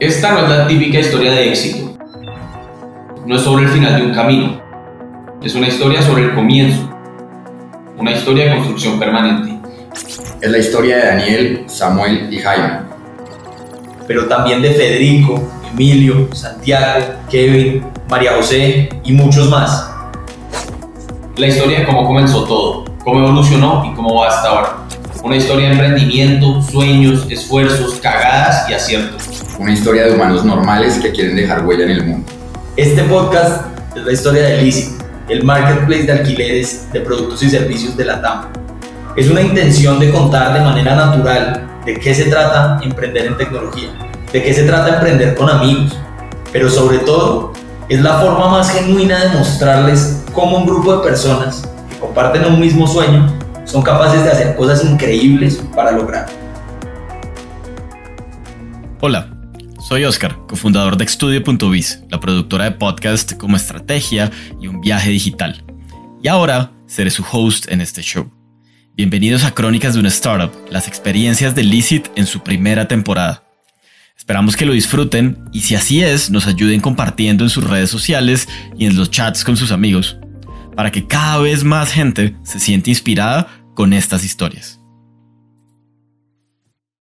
Esta no es la típica historia de éxito. No es sobre el final de un camino. Es una historia sobre el comienzo. Una historia de construcción permanente. Es la historia de Daniel, Samuel y Jaime. Pero también de Federico, Emilio, Santiago, Kevin, María José y muchos más. La historia de cómo comenzó todo, cómo evolucionó y cómo va hasta ahora. Una historia de emprendimiento, sueños, esfuerzos, cagadas y aciertos. Una historia de humanos normales que quieren dejar huella en el mundo. Este podcast es la historia de Licit, el marketplace de alquileres de productos y servicios de la TAM. Es una intención de contar de manera natural de qué se trata emprender en tecnología, de qué se trata emprender con amigos, pero sobre todo es la forma más genuina de mostrarles cómo un grupo de personas que comparten un mismo sueño son capaces de hacer cosas increíbles para lograr. Hola, soy Oscar, cofundador de Estudio.biz, la productora de podcast como estrategia y un viaje digital. Y ahora seré su host en este show. Bienvenidos a Crónicas de una Startup, las experiencias de Licit en su primera temporada. Esperamos que lo disfruten y si así es, nos ayuden compartiendo en sus redes sociales y en los chats con sus amigos, para que cada vez más gente se siente inspirada con estas historias.